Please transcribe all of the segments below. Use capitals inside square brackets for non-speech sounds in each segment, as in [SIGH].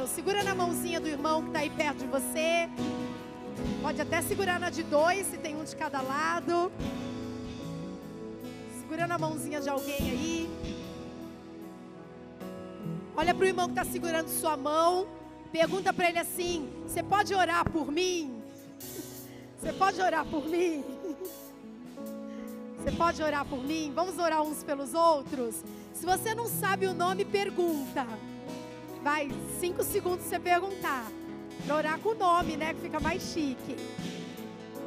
Deus. Segura na mãozinha do irmão que está aí perto de você. Pode até segurar na de dois, se tem um de cada lado. Segura na mãozinha de alguém aí. Olha para o irmão que está segurando sua mão. Pergunta para ele assim: Você pode orar por mim? [LAUGHS] Você pode orar por mim? [LAUGHS] Você pode orar por mim? Vamos orar uns pelos outros? Se você não sabe o nome, pergunta. Vai, cinco segundos você perguntar. Orar com o nome, né? Que fica mais chique.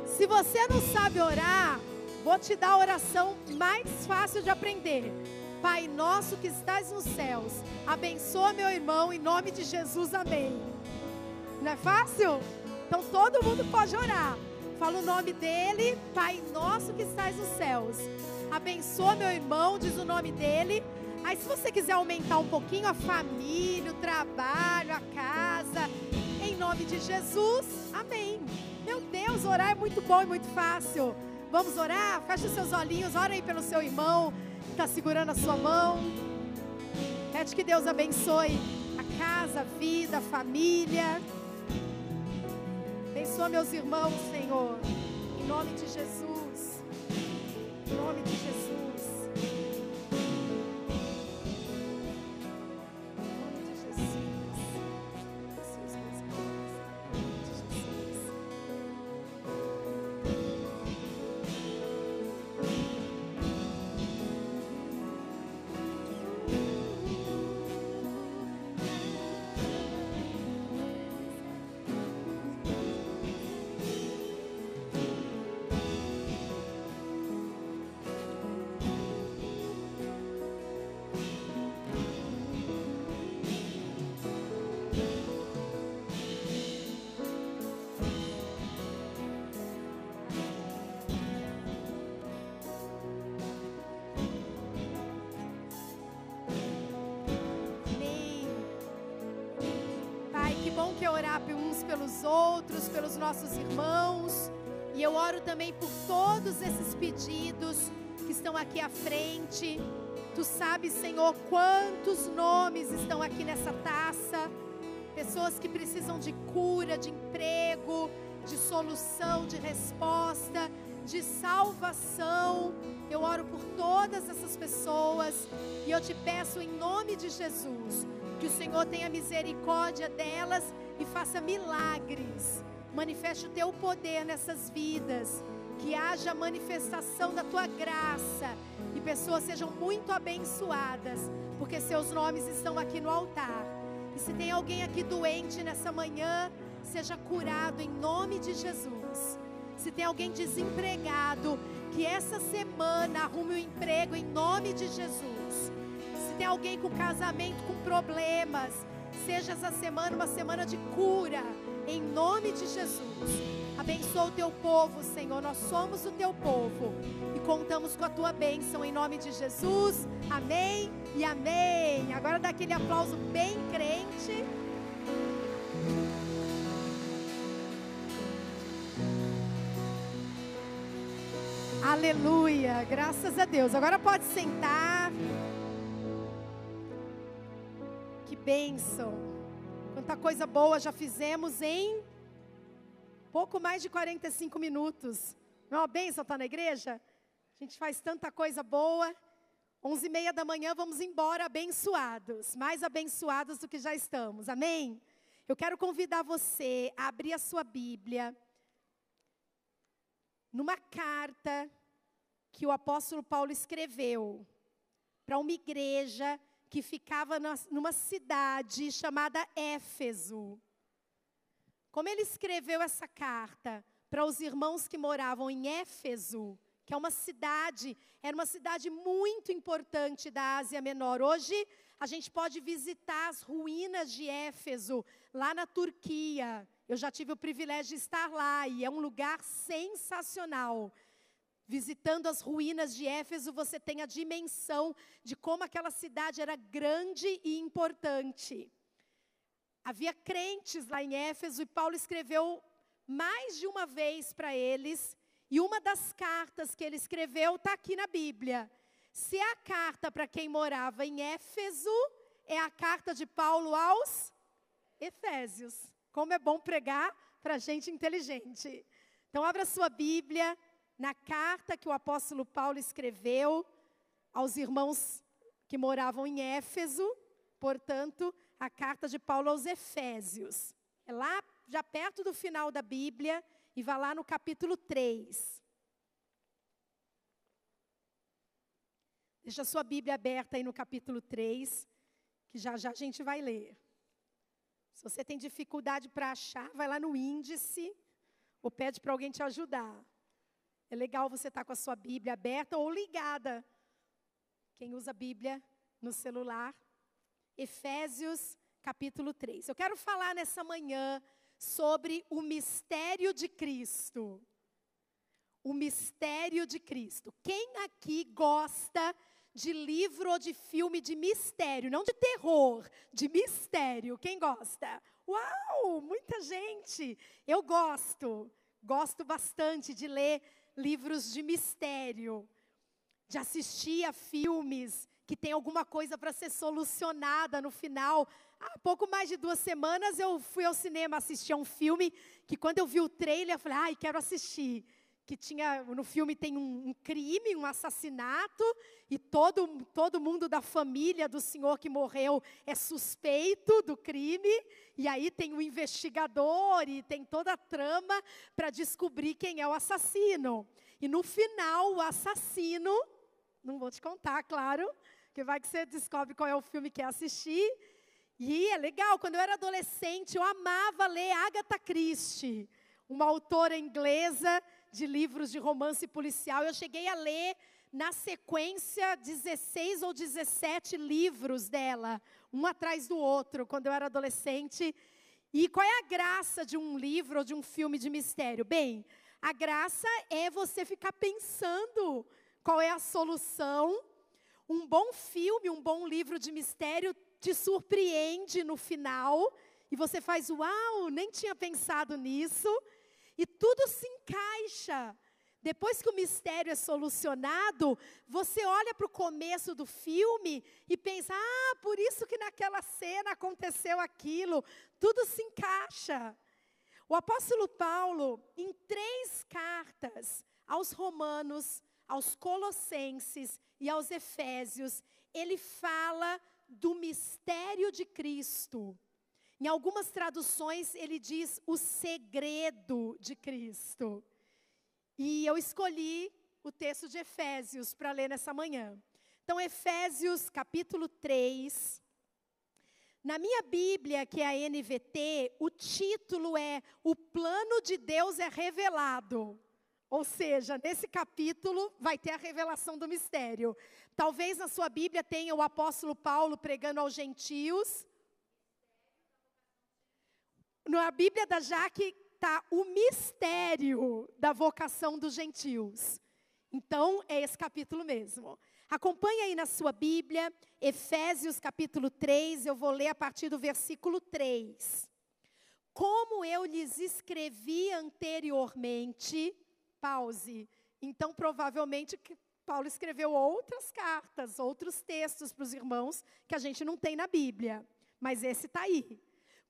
Se você não sabe orar, vou te dar a oração mais fácil de aprender. Pai nosso que estás nos céus, abençoa meu irmão em nome de Jesus, amém. Não é fácil? Então todo mundo pode orar. Fala o nome dele, Pai nosso que estás nos céus. Abençoa meu irmão, diz o nome dele. Aí se você quiser aumentar um pouquinho a família, o trabalho, a casa, em nome de Jesus, amém. Meu Deus, orar é muito bom e muito fácil. Vamos orar? Feche os seus olhinhos, ora aí pelo seu irmão que está segurando a sua mão. Pede que Deus abençoe a casa, a vida, a família. Abençoa meus irmãos, Senhor. Em nome de Jesus. Em nome de Jesus. Nossos irmãos. E eu oro também por todos esses pedidos que estão aqui à frente. Tu sabes, Senhor, quantos nomes estão aqui nessa taça. Pessoas que precisam de cura, de emprego, de solução, de resposta, de salvação. Eu oro por todas essas pessoas e eu te peço em nome de Jesus que o Senhor tenha misericórdia delas e faça milagres. Manifeste o teu poder nessas vidas. Que haja manifestação da tua graça e pessoas sejam muito abençoadas, porque seus nomes estão aqui no altar. E se tem alguém aqui doente nessa manhã, seja curado em nome de Jesus. Se tem alguém desempregado, que essa semana arrume o um emprego em nome de Jesus se tem alguém com casamento com problemas, seja essa semana uma semana de cura, em nome de Jesus. Abençoa o teu povo, Senhor. Nós somos o teu povo e contamos com a tua bênção em nome de Jesus. Amém e amém. Agora dá aquele aplauso bem crente. Aleluia, graças a Deus. Agora pode sentar. bênção. Quanta coisa boa já fizemos em pouco mais de 45 minutos. Não é uma bênção estar na igreja? A gente faz tanta coisa boa. Onze e meia da manhã vamos embora abençoados, mais abençoados do que já estamos. Amém? Eu quero convidar você a abrir a sua Bíblia numa carta que o apóstolo Paulo escreveu para uma igreja que ficava numa cidade chamada Éfeso. Como ele escreveu essa carta para os irmãos que moravam em Éfeso, que é uma cidade, era uma cidade muito importante da Ásia Menor. Hoje a gente pode visitar as ruínas de Éfeso, lá na Turquia. Eu já tive o privilégio de estar lá e é um lugar sensacional. Visitando as ruínas de Éfeso, você tem a dimensão de como aquela cidade era grande e importante. Havia crentes lá em Éfeso e Paulo escreveu mais de uma vez para eles, e uma das cartas que ele escreveu está aqui na Bíblia. Se a carta para quem morava em Éfeso, é a carta de Paulo aos Efésios. Como é bom pregar para gente inteligente. Então, abra sua Bíblia na carta que o apóstolo Paulo escreveu aos irmãos que moravam em Éfeso, portanto, a carta de Paulo aos Efésios. É lá, já perto do final da Bíblia, e vá lá no capítulo 3. Deixa a sua Bíblia aberta aí no capítulo 3, que já já a gente vai ler. Se você tem dificuldade para achar, vai lá no índice ou pede para alguém te ajudar. É legal você estar tá com a sua Bíblia aberta ou ligada. Quem usa a Bíblia no celular. Efésios capítulo 3. Eu quero falar nessa manhã sobre o mistério de Cristo. O mistério de Cristo. Quem aqui gosta de livro ou de filme de mistério, não de terror, de mistério. Quem gosta? Uau, muita gente. Eu gosto. Gosto bastante de ler livros de mistério, de assistir a filmes que tem alguma coisa para ser solucionada no final. Há pouco mais de duas semanas eu fui ao cinema assistir a um filme que quando eu vi o trailer eu falei, ai, quero assistir que tinha no filme tem um, um, crime, um assassinato e todo todo mundo da família do senhor que morreu é suspeito do crime e aí tem o investigador e tem toda a trama para descobrir quem é o assassino. E no final o assassino, não vou te contar, claro, que vai que você descobre qual é o filme que quer assistir. E é legal, quando eu era adolescente, eu amava ler Agatha Christie, uma autora inglesa de livros de romance policial. Eu cheguei a ler, na sequência, 16 ou 17 livros dela, um atrás do outro, quando eu era adolescente. E qual é a graça de um livro ou de um filme de mistério? Bem, a graça é você ficar pensando qual é a solução. Um bom filme, um bom livro de mistério te surpreende no final e você faz, uau, nem tinha pensado nisso. E tudo se encaixa. Depois que o mistério é solucionado, você olha para o começo do filme e pensa: ah, por isso que naquela cena aconteceu aquilo. Tudo se encaixa. O apóstolo Paulo, em três cartas aos Romanos, aos Colossenses e aos Efésios, ele fala do mistério de Cristo. Em algumas traduções, ele diz o segredo de Cristo. E eu escolhi o texto de Efésios para ler nessa manhã. Então, Efésios capítulo 3. Na minha Bíblia, que é a NVT, o título é O plano de Deus é revelado. Ou seja, nesse capítulo vai ter a revelação do mistério. Talvez na sua Bíblia tenha o apóstolo Paulo pregando aos gentios, na Bíblia da Jaque está o mistério da vocação dos gentios. Então, é esse capítulo mesmo. Acompanhe aí na sua Bíblia, Efésios capítulo 3, eu vou ler a partir do versículo 3. Como eu lhes escrevi anteriormente, pause. Então, provavelmente, Paulo escreveu outras cartas, outros textos para os irmãos que a gente não tem na Bíblia. Mas esse está aí.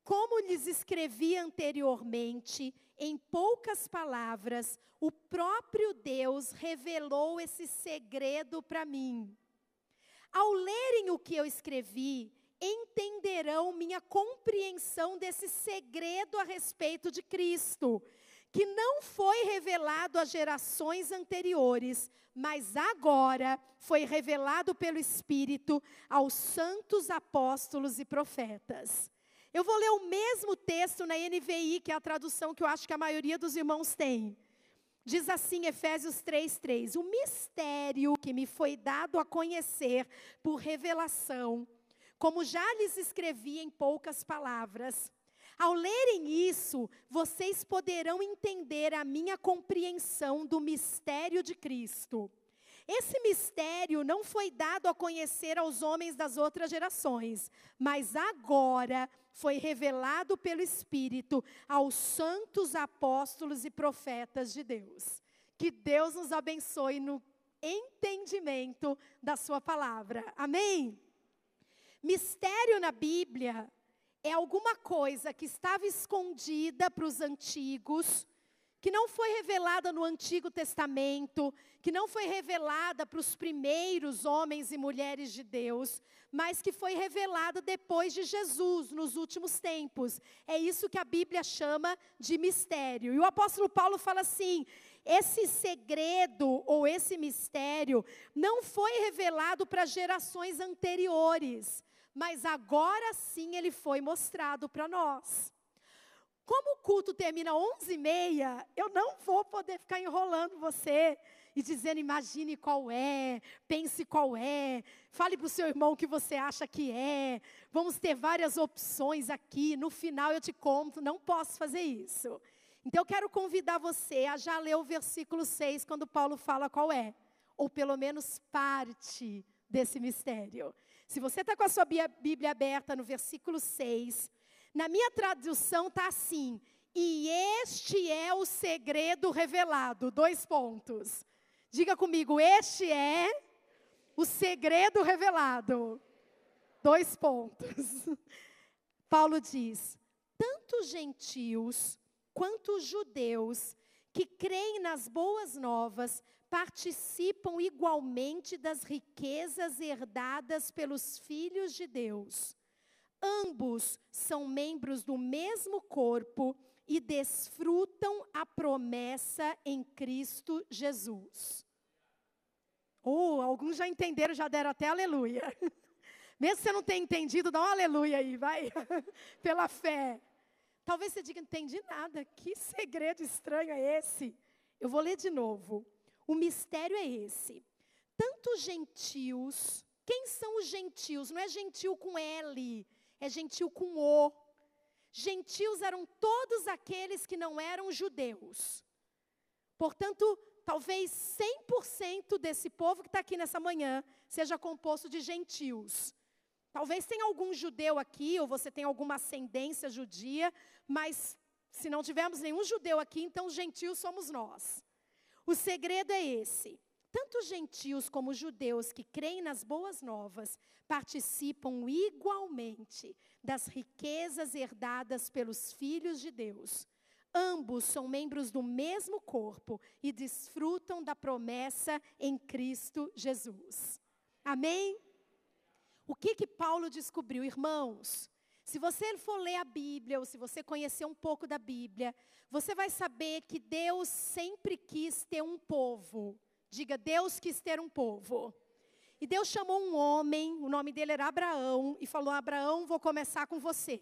Como lhes escrevi anteriormente, em poucas palavras, o próprio Deus revelou esse segredo para mim. Ao lerem o que eu escrevi, entenderão minha compreensão desse segredo a respeito de Cristo, que não foi revelado às gerações anteriores, mas agora foi revelado pelo Espírito aos santos apóstolos e profetas. Eu vou ler o mesmo texto na NVI, que é a tradução que eu acho que a maioria dos irmãos tem. Diz assim, Efésios 3:3: O mistério que me foi dado a conhecer por revelação, como já lhes escrevi em poucas palavras. Ao lerem isso, vocês poderão entender a minha compreensão do mistério de Cristo esse mistério não foi dado a conhecer aos homens das outras gerações, mas agora foi revelado pelo Espírito aos santos apóstolos e profetas de Deus. Que Deus nos abençoe no entendimento da Sua palavra. Amém? Mistério na Bíblia é alguma coisa que estava escondida para os antigos, que não foi revelada no Antigo Testamento, que não foi revelada para os primeiros homens e mulheres de Deus, mas que foi revelada depois de Jesus, nos últimos tempos. É isso que a Bíblia chama de mistério. E o apóstolo Paulo fala assim: esse segredo ou esse mistério não foi revelado para gerações anteriores mas agora sim ele foi mostrado para nós. Como o culto termina 11h30, eu não vou poder ficar enrolando você e dizendo, imagine qual é, pense qual é, fale para o seu irmão o que você acha que é. Vamos ter várias opções aqui, no final eu te conto, não posso fazer isso. Então eu quero convidar você a já ler o versículo 6, quando Paulo fala qual é, ou pelo menos parte desse mistério. Se você está com a sua Bíblia aberta no versículo 6, na minha tradução está assim: e este é o segredo revelado. Dois pontos. Diga comigo, este é o segredo revelado. Dois pontos. [LAUGHS] Paulo diz: tanto gentios quanto judeus que creem nas boas novas participam igualmente das riquezas herdadas pelos filhos de Deus. Ambos são membros do mesmo corpo e desfrutam a promessa em Cristo Jesus. Oh, alguns já entenderam, já deram até aleluia. [LAUGHS] Mesmo que você não tenha entendido, dá um aleluia aí, vai. [LAUGHS] Pela fé. Talvez você diga, não entendi nada. Que segredo estranho é esse? Eu vou ler de novo. O mistério é esse. Tanto gentios, quem são os gentios? Não é gentil com L, é gentil com O. Gentios eram todos aqueles que não eram judeus. Portanto, talvez 100% desse povo que está aqui nessa manhã seja composto de gentios. Talvez tenha algum judeu aqui, ou você tenha alguma ascendência judia, mas se não tivermos nenhum judeu aqui, então gentios somos nós. O segredo é esse. Tanto gentios como judeus que creem nas boas novas participam igualmente das riquezas herdadas pelos filhos de Deus. Ambos são membros do mesmo corpo e desfrutam da promessa em Cristo Jesus. Amém? O que que Paulo descobriu, irmãos? Se você for ler a Bíblia, ou se você conhecer um pouco da Bíblia, você vai saber que Deus sempre quis ter um povo. Diga, Deus quis ter um povo. E Deus chamou um homem, o nome dele era Abraão, e falou: Abraão, vou começar com você.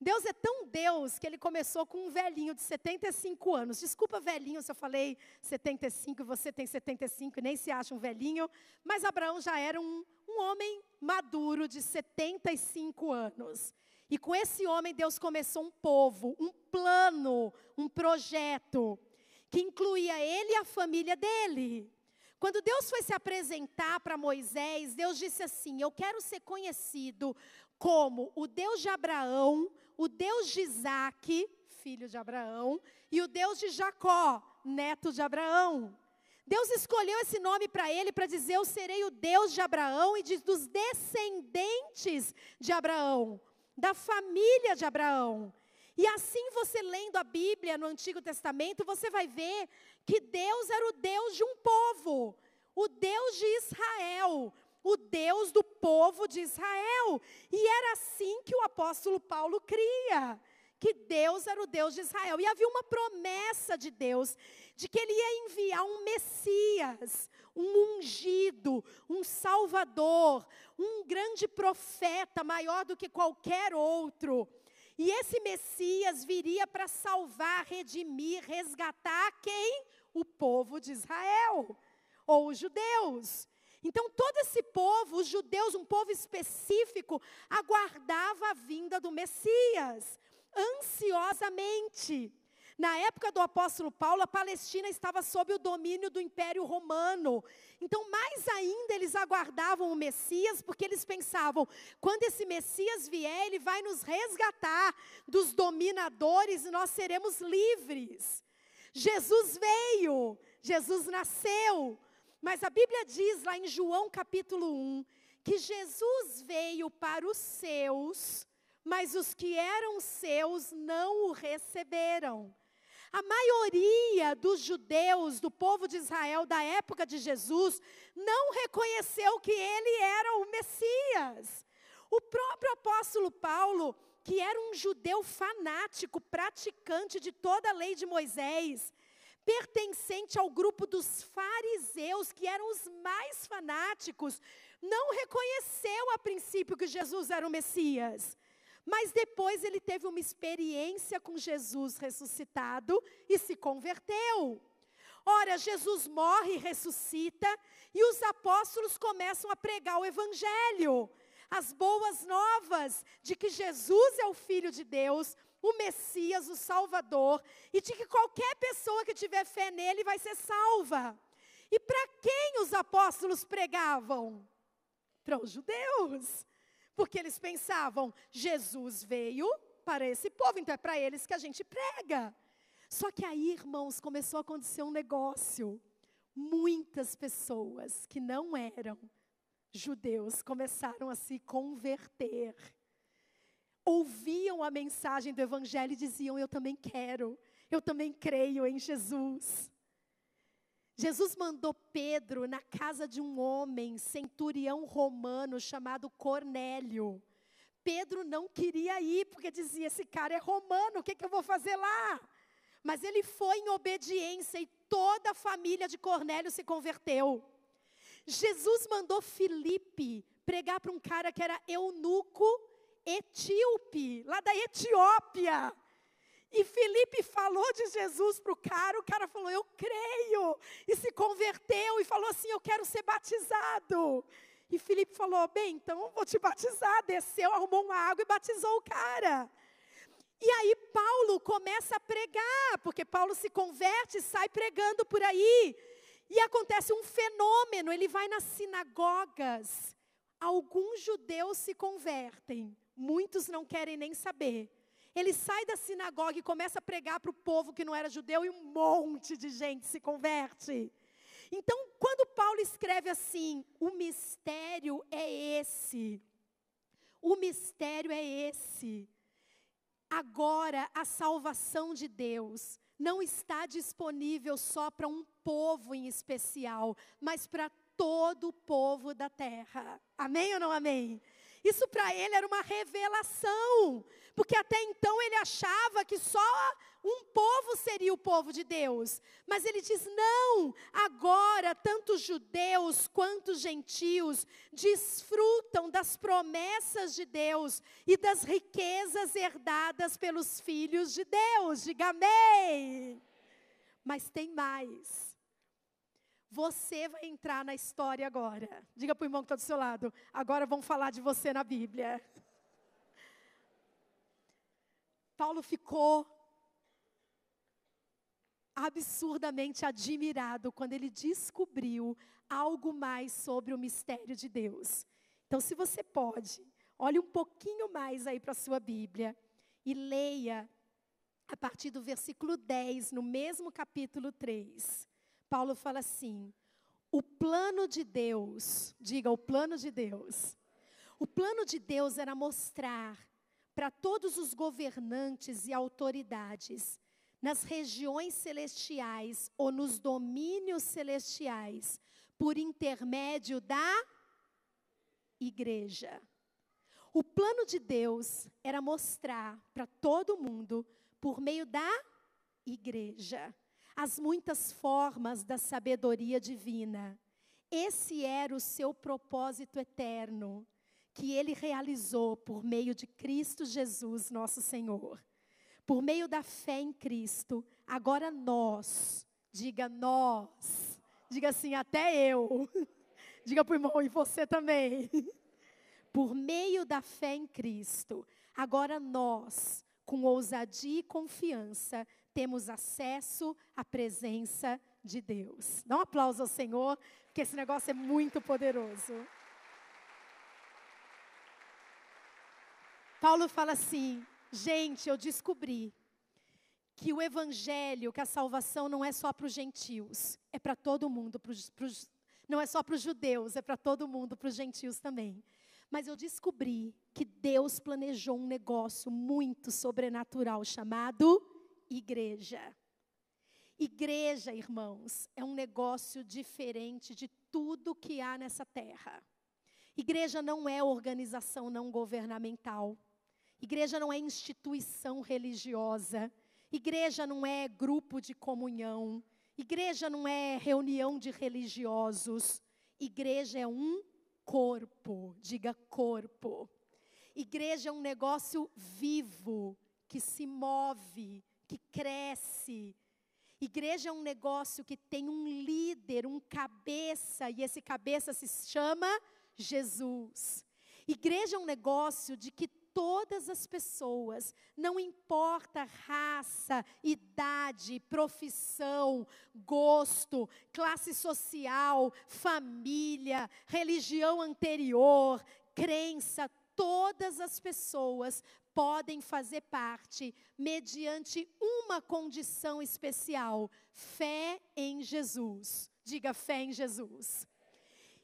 Deus é tão Deus que ele começou com um velhinho de 75 anos. Desculpa, velhinho, se eu falei 75 e você tem 75 e nem se acha um velhinho, mas Abraão já era um, um homem maduro de 75 anos. E com esse homem, Deus começou um povo, um plano, um projeto, que incluía ele e a família dele. Quando Deus foi se apresentar para Moisés, Deus disse assim: Eu quero ser conhecido como o Deus de Abraão, o Deus de Isaac, filho de Abraão, e o Deus de Jacó, neto de Abraão. Deus escolheu esse nome para ele para dizer: Eu serei o Deus de Abraão e de, dos descendentes de Abraão da família de Abraão. E assim você lendo a Bíblia no Antigo Testamento, você vai ver que Deus era o Deus de um povo, o Deus de Israel, o Deus do povo de Israel. E era assim que o apóstolo Paulo cria, que Deus era o Deus de Israel. E havia uma promessa de Deus de que ele ia enviar um Messias, um ungido, um salvador, um grande profeta maior do que qualquer outro. E esse Messias viria para salvar, redimir, resgatar quem? O povo de Israel, ou os judeus. Então, todo esse povo, os judeus, um povo específico, aguardava a vinda do Messias, ansiosamente. Na época do apóstolo Paulo, a Palestina estava sob o domínio do Império Romano. Então, mais ainda, eles aguardavam o Messias, porque eles pensavam: quando esse Messias vier, ele vai nos resgatar dos dominadores e nós seremos livres. Jesus veio, Jesus nasceu. Mas a Bíblia diz lá em João capítulo 1 que Jesus veio para os seus, mas os que eram seus não o receberam. A maioria dos judeus, do povo de Israel da época de Jesus, não reconheceu que ele era o Messias. O próprio apóstolo Paulo, que era um judeu fanático, praticante de toda a lei de Moisés, pertencente ao grupo dos fariseus, que eram os mais fanáticos, não reconheceu a princípio que Jesus era o Messias. Mas depois ele teve uma experiência com Jesus ressuscitado e se converteu. Ora, Jesus morre e ressuscita, e os apóstolos começam a pregar o Evangelho, as boas novas de que Jesus é o Filho de Deus, o Messias, o Salvador, e de que qualquer pessoa que tiver fé nele vai ser salva. E para quem os apóstolos pregavam? Para os judeus. Porque eles pensavam, Jesus veio para esse povo, então é para eles que a gente prega. Só que aí, irmãos, começou a acontecer um negócio. Muitas pessoas que não eram judeus começaram a se converter ouviam a mensagem do Evangelho e diziam: Eu também quero, eu também creio em Jesus. Jesus mandou Pedro na casa de um homem, centurião romano, chamado Cornélio. Pedro não queria ir, porque dizia: Esse cara é romano, o que, que eu vou fazer lá? Mas ele foi em obediência e toda a família de Cornélio se converteu. Jesus mandou Filipe pregar para um cara que era eunuco etíope, lá da Etiópia. E Felipe falou de Jesus para o cara, o cara falou, eu creio, e se converteu e falou assim: eu quero ser batizado. E Felipe falou: bem, então vou te batizar. Desceu, arrumou uma água e batizou o cara. E aí Paulo começa a pregar, porque Paulo se converte e sai pregando por aí. E acontece um fenômeno, ele vai nas sinagogas. Alguns judeus se convertem, Muitos não querem nem saber. Ele sai da sinagoga e começa a pregar para o povo que não era judeu e um monte de gente se converte. Então, quando Paulo escreve assim, o mistério é esse. O mistério é esse. Agora, a salvação de Deus não está disponível só para um povo em especial, mas para todo o povo da terra. Amém ou não amém? Isso para ele era uma revelação, porque até então ele achava que só um povo seria o povo de Deus. Mas ele diz: não, agora tanto judeus quanto gentios desfrutam das promessas de Deus e das riquezas herdadas pelos filhos de Deus. Diga amém. Mas tem mais. Você vai entrar na história agora. Diga para o irmão que está do seu lado. Agora vamos falar de você na Bíblia. Paulo ficou absurdamente admirado quando ele descobriu algo mais sobre o mistério de Deus. Então, se você pode, olhe um pouquinho mais aí para a sua Bíblia e leia a partir do versículo 10, no mesmo capítulo 3. Paulo fala assim: o plano de Deus, diga o plano de Deus. O plano de Deus era mostrar para todos os governantes e autoridades nas regiões celestiais ou nos domínios celestiais, por intermédio da igreja. O plano de Deus era mostrar para todo mundo, por meio da igreja as muitas formas da sabedoria divina. Esse era o seu propósito eterno, que ele realizou por meio de Cristo Jesus, nosso Senhor. Por meio da fé em Cristo, agora nós, diga nós, diga assim, até eu, [LAUGHS] diga para o irmão, e você também. [LAUGHS] Por meio da fé em Cristo, agora nós, com ousadia e confiança, temos acesso à presença de Deus. Dá um aplauso ao Senhor, porque esse negócio é muito poderoso. Paulo fala assim: gente, eu descobri que o evangelho, que a salvação não é só para os gentios, é para todo mundo, pros, pros, não é só para os judeus, é para todo mundo, para os gentios também. Mas eu descobri que Deus planejou um negócio muito sobrenatural chamado igreja. Igreja, irmãos, é um negócio diferente de tudo que há nessa terra. Igreja não é organização não governamental. Igreja não é instituição religiosa. Igreja não é grupo de comunhão. Igreja não é reunião de religiosos. Igreja é um corpo. Diga corpo. Igreja é um negócio vivo, que se move, que cresce. Igreja é um negócio que tem um líder, um cabeça, e esse cabeça se chama Jesus. Igreja é um negócio de que todas as pessoas, não importa raça, idade, profissão, gosto, classe social, família, religião anterior, crença, todas as pessoas podem fazer parte mediante uma condição especial: fé em Jesus. Diga fé em Jesus.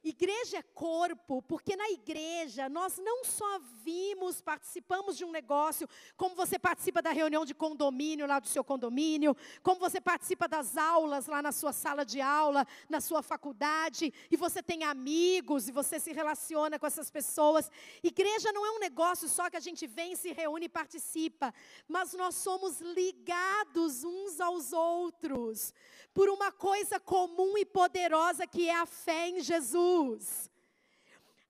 Igreja é corpo, porque na igreja nós não só vimos, participamos de um negócio, como você participa da reunião de condomínio lá do seu condomínio, como você participa das aulas lá na sua sala de aula, na sua faculdade, e você tem amigos e você se relaciona com essas pessoas. Igreja não é um negócio só que a gente vem, se reúne e participa, mas nós somos ligados uns aos outros por uma coisa comum e poderosa que é a fé em Jesus.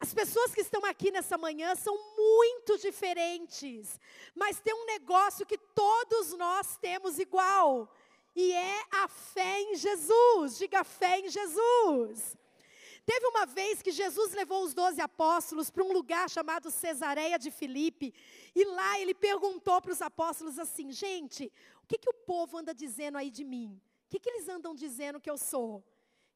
As pessoas que estão aqui nessa manhã são muito diferentes, mas tem um negócio que todos nós temos igual, e é a fé em Jesus. Diga fé em Jesus. Teve uma vez que Jesus levou os doze apóstolos para um lugar chamado Cesareia de Filipe, e lá ele perguntou para os apóstolos assim: gente, o que, que o povo anda dizendo aí de mim? que, que eles andam dizendo que eu sou?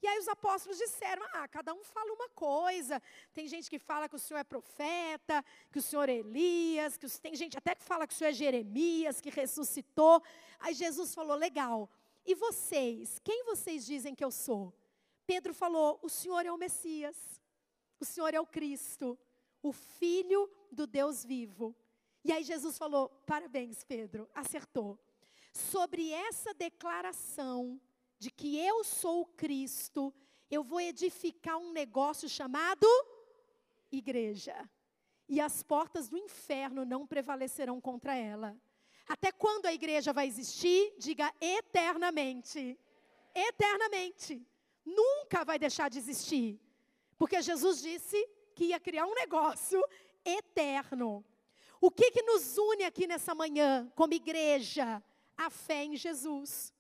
E aí os apóstolos disseram: ah, cada um fala uma coisa. Tem gente que fala que o senhor é profeta, que o senhor é Elias, que o, tem gente até que fala que o senhor é Jeremias, que ressuscitou. Aí Jesus falou: legal. E vocês? Quem vocês dizem que eu sou? Pedro falou: o senhor é o Messias. O senhor é o Cristo, o Filho do Deus vivo. E aí Jesus falou: parabéns, Pedro, acertou sobre essa declaração de que eu sou o Cristo, eu vou edificar um negócio chamado igreja. E as portas do inferno não prevalecerão contra ela. Até quando a igreja vai existir? Diga eternamente. Eternamente. Nunca vai deixar de existir. Porque Jesus disse que ia criar um negócio eterno. O que, que nos une aqui nessa manhã, como igreja? a fé em Jesus.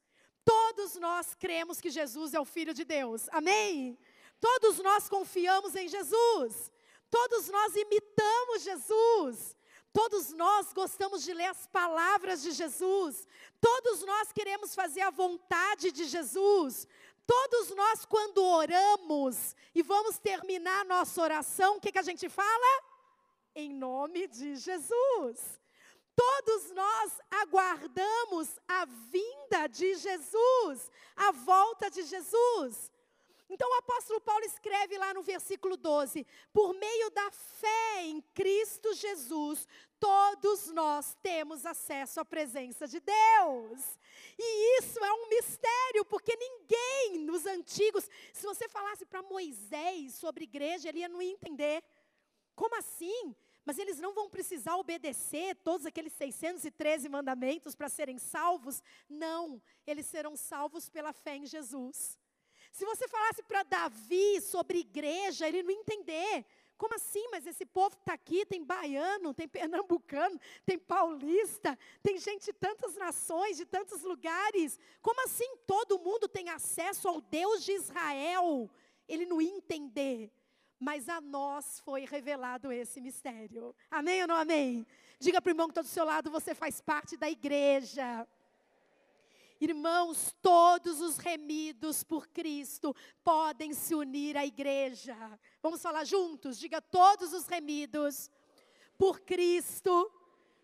Todos nós cremos que Jesus é o Filho de Deus, amém? Todos nós confiamos em Jesus, todos nós imitamos Jesus, todos nós gostamos de ler as palavras de Jesus, todos nós queremos fazer a vontade de Jesus, todos nós, quando oramos e vamos terminar nossa oração, o que, que a gente fala? Em nome de Jesus. Todos nós aguardamos a vinda de Jesus, a volta de Jesus. Então o apóstolo Paulo escreve lá no versículo 12: por meio da fé em Cristo Jesus, todos nós temos acesso à presença de Deus. E isso é um mistério, porque ninguém nos antigos, se você falasse para Moisés sobre igreja, ele ia não entender. Como assim? Mas eles não vão precisar obedecer todos aqueles 613 mandamentos para serem salvos. Não, eles serão salvos pela fé em Jesus. Se você falasse para Davi sobre igreja, ele não entender. Como assim? Mas esse povo está aqui, tem baiano, tem pernambucano, tem paulista, tem gente de tantas nações, de tantos lugares. Como assim todo mundo tem acesso ao Deus de Israel? Ele não ia entender mas a nós foi revelado esse mistério. Amém ou não amém? Diga para o irmão que está do seu lado, você faz parte da igreja. Irmãos, todos os remidos por Cristo podem se unir à igreja. Vamos falar juntos? Diga: todos os remidos por Cristo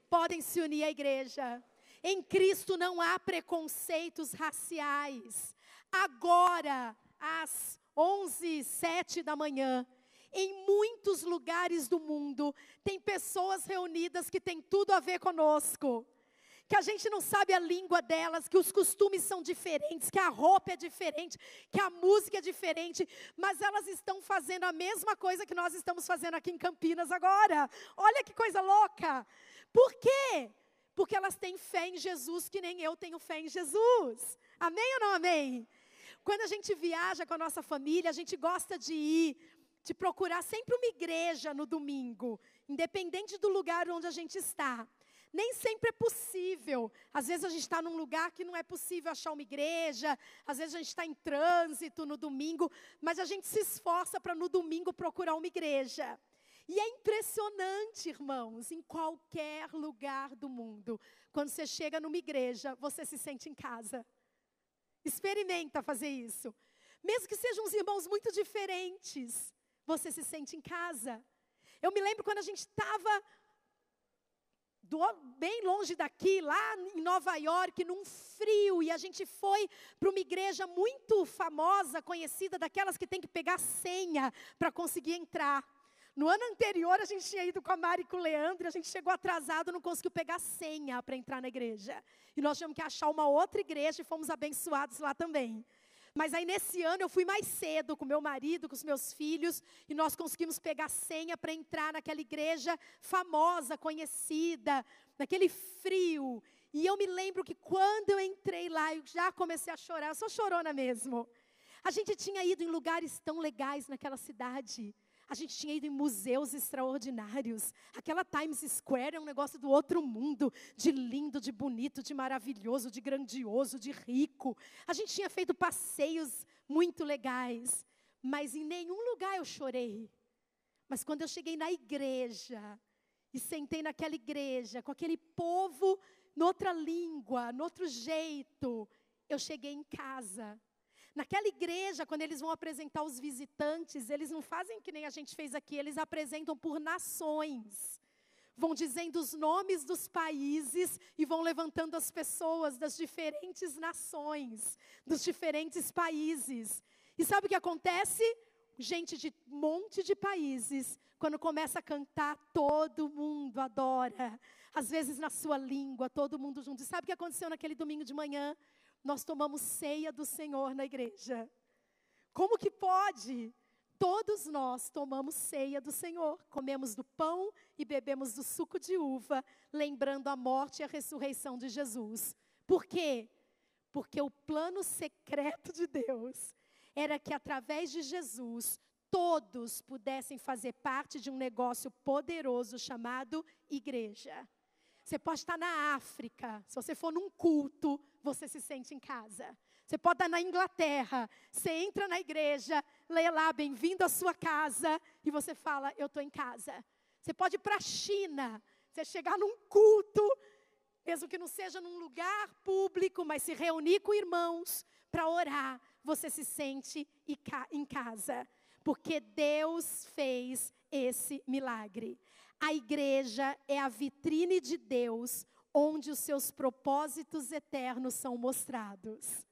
podem se unir à igreja. Em Cristo não há preconceitos raciais. Agora, às 11 sete da manhã, Em muitos lugares do mundo, tem pessoas reunidas que têm tudo a ver conosco que a gente não sabe a língua delas, que os costumes são diferentes, que a roupa é diferente, que a música é diferente, mas elas estão fazendo a mesma coisa que nós estamos fazendo aqui em Campinas agora. Olha que coisa louca! Por quê? Porque elas têm fé em Jesus, que nem eu tenho fé em Jesus. Amém ou não amém? Quando a gente viaja com a nossa família, a gente gosta de ir, de procurar sempre uma igreja no domingo, independente do lugar onde a gente está. Nem sempre é possível. Às vezes a gente está num lugar que não é possível achar uma igreja, às vezes a gente está em trânsito no domingo, mas a gente se esforça para no domingo procurar uma igreja. E é impressionante, irmãos, em qualquer lugar do mundo, quando você chega numa igreja, você se sente em casa. Experimenta fazer isso. Mesmo que sejam uns irmãos muito diferentes, você se sente em casa. Eu me lembro quando a gente estava bem longe daqui, lá em Nova York, num frio, e a gente foi para uma igreja muito famosa, conhecida, daquelas que tem que pegar senha para conseguir entrar. No ano anterior, a gente tinha ido com a Mari e com o Leandro, e a gente chegou atrasado, não conseguiu pegar senha para entrar na igreja. E nós tivemos que achar uma outra igreja e fomos abençoados lá também. Mas aí nesse ano eu fui mais cedo com meu marido, com os meus filhos, e nós conseguimos pegar senha para entrar naquela igreja famosa, conhecida, naquele frio. E eu me lembro que quando eu entrei lá, eu já comecei a chorar, eu sou chorona mesmo. A gente tinha ido em lugares tão legais naquela cidade. A gente tinha ido em museus extraordinários. Aquela Times Square é um negócio do outro mundo, de lindo, de bonito, de maravilhoso, de grandioso, de rico. A gente tinha feito passeios muito legais, mas em nenhum lugar eu chorei. Mas quando eu cheguei na igreja e sentei naquela igreja com aquele povo noutra língua, noutro jeito, eu cheguei em casa. Naquela igreja, quando eles vão apresentar os visitantes, eles não fazem que nem a gente fez aqui, eles apresentam por nações. Vão dizendo os nomes dos países e vão levantando as pessoas das diferentes nações, dos diferentes países. E sabe o que acontece? Gente de um monte de países, quando começa a cantar, todo mundo adora. Às vezes na sua língua, todo mundo junto. E sabe o que aconteceu naquele domingo de manhã? Nós tomamos ceia do Senhor na igreja. Como que pode? Todos nós tomamos ceia do Senhor, comemos do pão e bebemos do suco de uva, lembrando a morte e a ressurreição de Jesus. Por quê? Porque o plano secreto de Deus era que através de Jesus todos pudessem fazer parte de um negócio poderoso chamado igreja. Você pode estar na África, se você for num culto, você se sente em casa. Você pode estar na Inglaterra, você entra na igreja, leia lá, bem-vindo à sua casa, e você fala, eu estou em casa. Você pode ir para a China, você chegar num culto, mesmo que não seja num lugar público, mas se reunir com irmãos para orar, você se sente em casa. Porque Deus fez esse milagre. A igreja é a vitrine de Deus, onde os seus propósitos eternos são mostrados.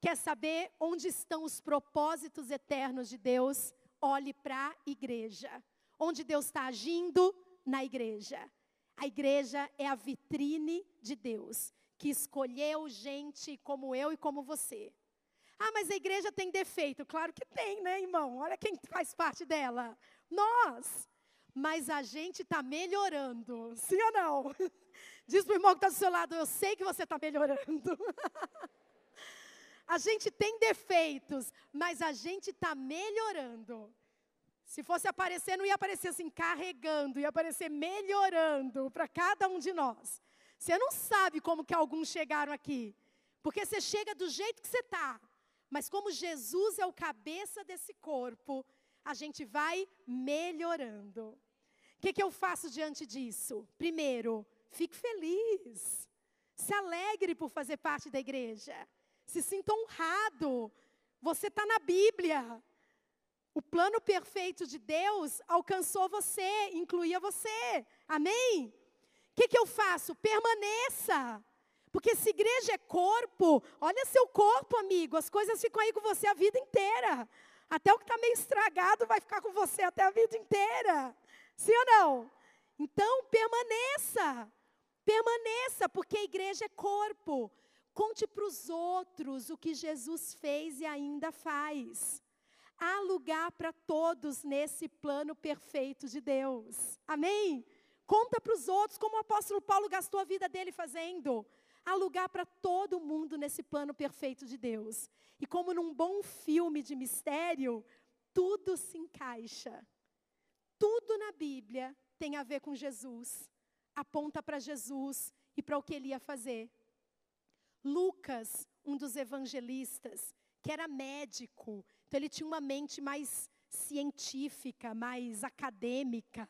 Quer saber onde estão os propósitos eternos de Deus? Olhe para a igreja. Onde Deus está agindo? Na igreja. A igreja é a vitrine de Deus, que escolheu gente como eu e como você. Ah, mas a igreja tem defeito. Claro que tem, né, irmão? Olha quem faz parte dela. Nós mas a gente está melhorando. Sim ou não? [LAUGHS] Diz para o irmão que está do seu lado, eu sei que você está melhorando. [LAUGHS] a gente tem defeitos, mas a gente está melhorando. Se fosse aparecer, não ia aparecer assim, carregando, ia aparecer melhorando para cada um de nós. Você não sabe como que alguns chegaram aqui. Porque você chega do jeito que você está. Mas como Jesus é o cabeça desse corpo, a gente vai melhorando. O que, que eu faço diante disso? Primeiro, fique feliz. Se alegre por fazer parte da igreja. Se sinta honrado. Você está na Bíblia. O plano perfeito de Deus alcançou você, incluía você. Amém? O que, que eu faço? Permaneça. Porque se igreja é corpo, olha seu corpo, amigo, as coisas ficam aí com você a vida inteira. Até o que está meio estragado vai ficar com você até a vida inteira. Sim ou não? Então, permaneça. Permaneça, porque a igreja é corpo. Conte para os outros o que Jesus fez e ainda faz. Há lugar para todos nesse plano perfeito de Deus. Amém? Conta para os outros como o apóstolo Paulo gastou a vida dele fazendo. Há lugar para todo mundo nesse plano perfeito de Deus. E como num bom filme de mistério, tudo se encaixa. Tudo na Bíblia tem a ver com Jesus. Aponta para Jesus e para o que ele ia fazer. Lucas, um dos evangelistas, que era médico, então ele tinha uma mente mais científica, mais acadêmica.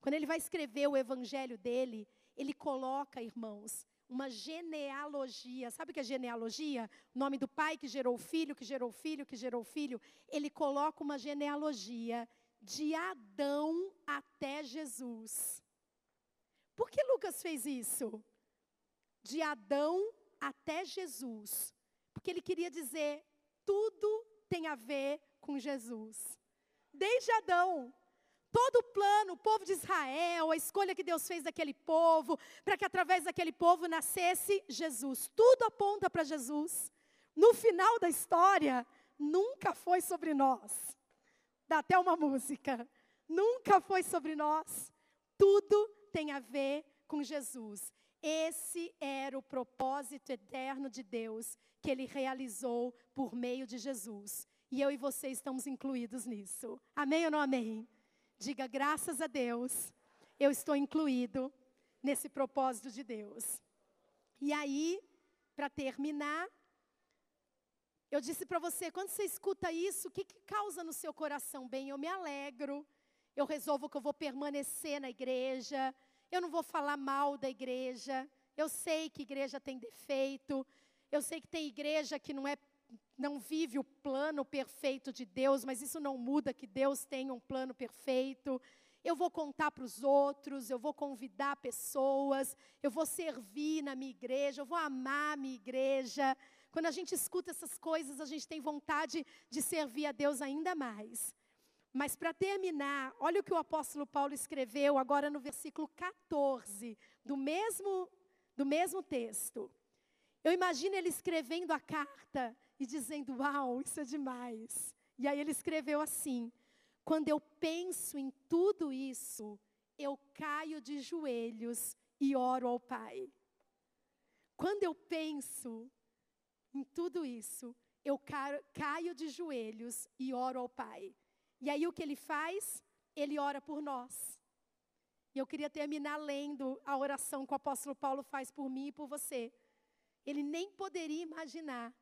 Quando ele vai escrever o evangelho dele, ele coloca, irmãos, uma genealogia. Sabe o que é genealogia? O nome do pai que gerou o filho, que gerou o filho, que gerou o filho. Ele coloca uma genealogia de Adão até Jesus. Por que Lucas fez isso? De Adão até Jesus. Porque ele queria dizer: tudo tem a ver com Jesus. Desde Adão, Todo o plano, o povo de Israel, a escolha que Deus fez daquele povo, para que através daquele povo nascesse Jesus. Tudo aponta para Jesus. No final da história, nunca foi sobre nós. Dá até uma música. Nunca foi sobre nós. Tudo tem a ver com Jesus. Esse era o propósito eterno de Deus que ele realizou por meio de Jesus. E eu e você estamos incluídos nisso. Amém ou não amém? Diga graças a Deus, eu estou incluído nesse propósito de Deus. E aí, para terminar, eu disse para você, quando você escuta isso, o que, que causa no seu coração? Bem, eu me alegro, eu resolvo que eu vou permanecer na igreja, eu não vou falar mal da igreja, eu sei que igreja tem defeito, eu sei que tem igreja que não é não vive o plano perfeito de Deus, mas isso não muda que Deus tem um plano perfeito. Eu vou contar para os outros, eu vou convidar pessoas, eu vou servir na minha igreja, eu vou amar a minha igreja. Quando a gente escuta essas coisas, a gente tem vontade de servir a Deus ainda mais. Mas para terminar, olha o que o apóstolo Paulo escreveu agora no versículo 14 do mesmo do mesmo texto. Eu imagino ele escrevendo a carta e dizendo: Uau, isso é demais. E aí ele escreveu assim: Quando eu penso em tudo isso, eu caio de joelhos e oro ao Pai. Quando eu penso em tudo isso, eu caio de joelhos e oro ao Pai. E aí o que ele faz? Ele ora por nós. E eu queria terminar lendo a oração que o apóstolo Paulo faz por mim e por você. Ele nem poderia imaginar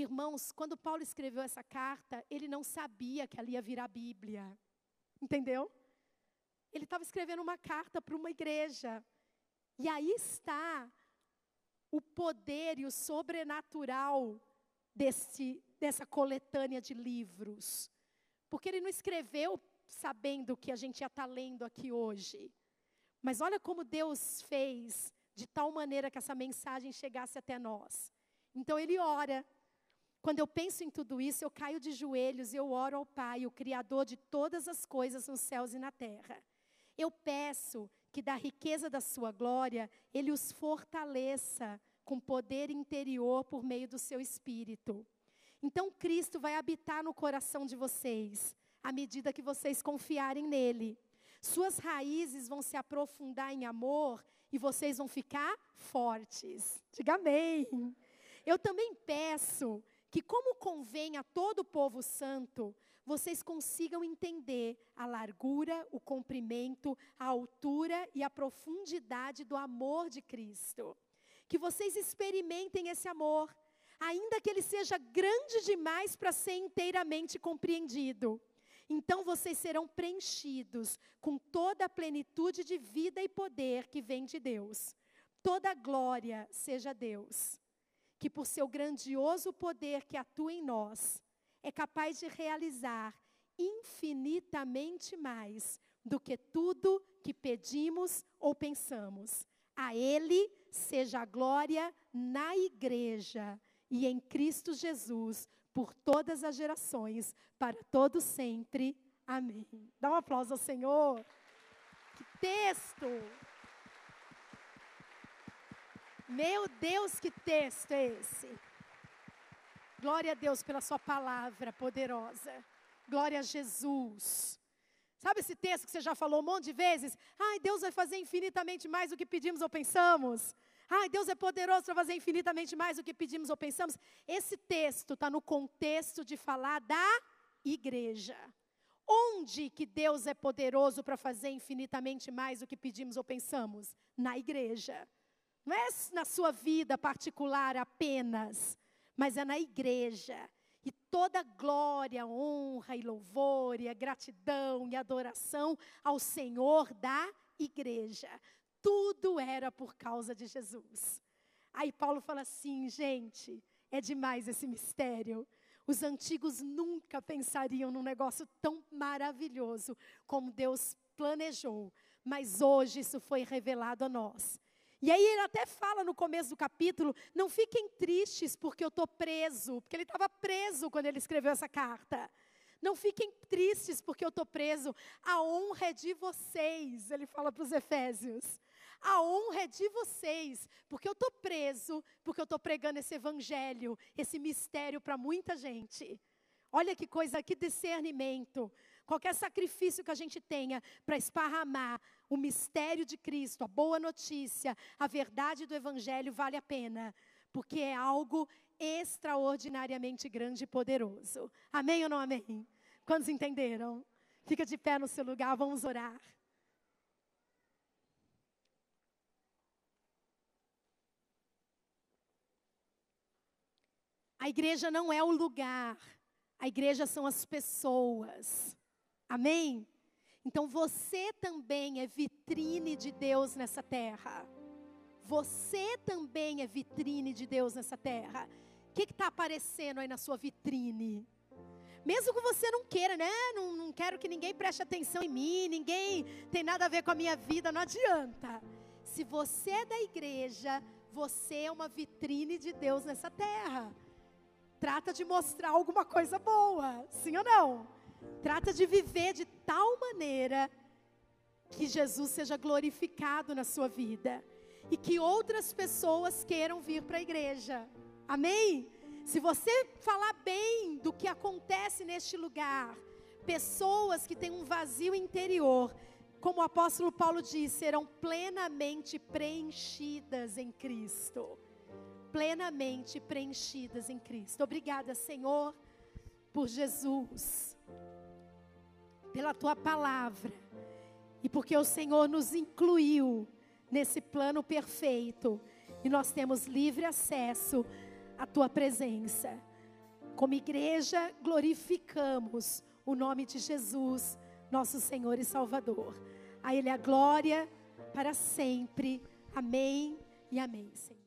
Irmãos, quando Paulo escreveu essa carta, ele não sabia que ali ia virar Bíblia. Entendeu? Ele estava escrevendo uma carta para uma igreja. E aí está o poder e o sobrenatural desse, dessa coletânea de livros. Porque ele não escreveu sabendo que a gente ia estar tá lendo aqui hoje. Mas olha como Deus fez de tal maneira que essa mensagem chegasse até nós. Então ele ora quando eu penso em tudo isso, eu caio de joelhos e eu oro ao Pai, o Criador de todas as coisas nos céus e na terra. Eu peço que da riqueza da sua glória, Ele os fortaleça com poder interior por meio do seu Espírito. Então Cristo vai habitar no coração de vocês, à medida que vocês confiarem nele. Suas raízes vão se aprofundar em amor e vocês vão ficar fortes. Diga amém. Eu também peço que, como convém a todo povo santo, vocês consigam entender a largura, o comprimento, a altura e a profundidade do amor de Cristo. Que vocês experimentem esse amor, ainda que ele seja grande demais para ser inteiramente compreendido. Então vocês serão preenchidos com toda a plenitude de vida e poder que vem de Deus. Toda glória seja Deus que por seu grandioso poder que atua em nós, é capaz de realizar infinitamente mais do que tudo que pedimos ou pensamos. A Ele seja a glória na igreja e em Cristo Jesus por todas as gerações, para todo sempre. Amém. Dá um aplauso ao Senhor. Que texto! Meu Deus, que texto é esse? Glória a Deus pela Sua palavra poderosa. Glória a Jesus. Sabe esse texto que você já falou um monte de vezes? Ai, Deus vai fazer infinitamente mais do que pedimos ou pensamos. Ai, Deus é poderoso para fazer infinitamente mais do que pedimos ou pensamos. Esse texto está no contexto de falar da igreja. Onde que Deus é poderoso para fazer infinitamente mais do que pedimos ou pensamos? Na igreja. Não é na sua vida particular apenas, mas é na igreja. E toda glória, honra e louvor, e a gratidão e adoração ao Senhor da igreja. Tudo era por causa de Jesus. Aí Paulo fala assim, gente, é demais esse mistério. Os antigos nunca pensariam num negócio tão maravilhoso como Deus planejou, mas hoje isso foi revelado a nós. E aí ele até fala no começo do capítulo: não fiquem tristes porque eu estou preso, porque ele estava preso quando ele escreveu essa carta. Não fiquem tristes porque eu estou preso. A honra é de vocês, ele fala para os Efésios. A honra é de vocês, porque eu estou preso, porque eu estou pregando esse evangelho, esse mistério para muita gente. Olha que coisa, que discernimento. Qualquer sacrifício que a gente tenha para esparramar o mistério de Cristo, a boa notícia, a verdade do Evangelho vale a pena, porque é algo extraordinariamente grande e poderoso. Amém ou não amém? Quantos entenderam? Fica de pé no seu lugar, vamos orar. A igreja não é o lugar, a igreja são as pessoas. Amém? Então você também é vitrine de Deus nessa terra. Você também é vitrine de Deus nessa terra. O que está aparecendo aí na sua vitrine? Mesmo que você não queira, né? Não, não quero que ninguém preste atenção em mim, ninguém tem nada a ver com a minha vida, não adianta. Se você é da igreja, você é uma vitrine de Deus nessa terra. Trata de mostrar alguma coisa boa, sim ou não? Trata de viver de tal maneira que Jesus seja glorificado na sua vida e que outras pessoas queiram vir para a igreja. Amém? Se você falar bem do que acontece neste lugar, pessoas que têm um vazio interior, como o apóstolo Paulo diz, serão plenamente preenchidas em Cristo. Plenamente preenchidas em Cristo. Obrigada, Senhor, por Jesus pela tua palavra e porque o Senhor nos incluiu nesse plano perfeito e nós temos livre acesso à tua presença. Como igreja, glorificamos o nome de Jesus, nosso Senhor e Salvador. A Ele a glória para sempre. Amém e amém, Senhor.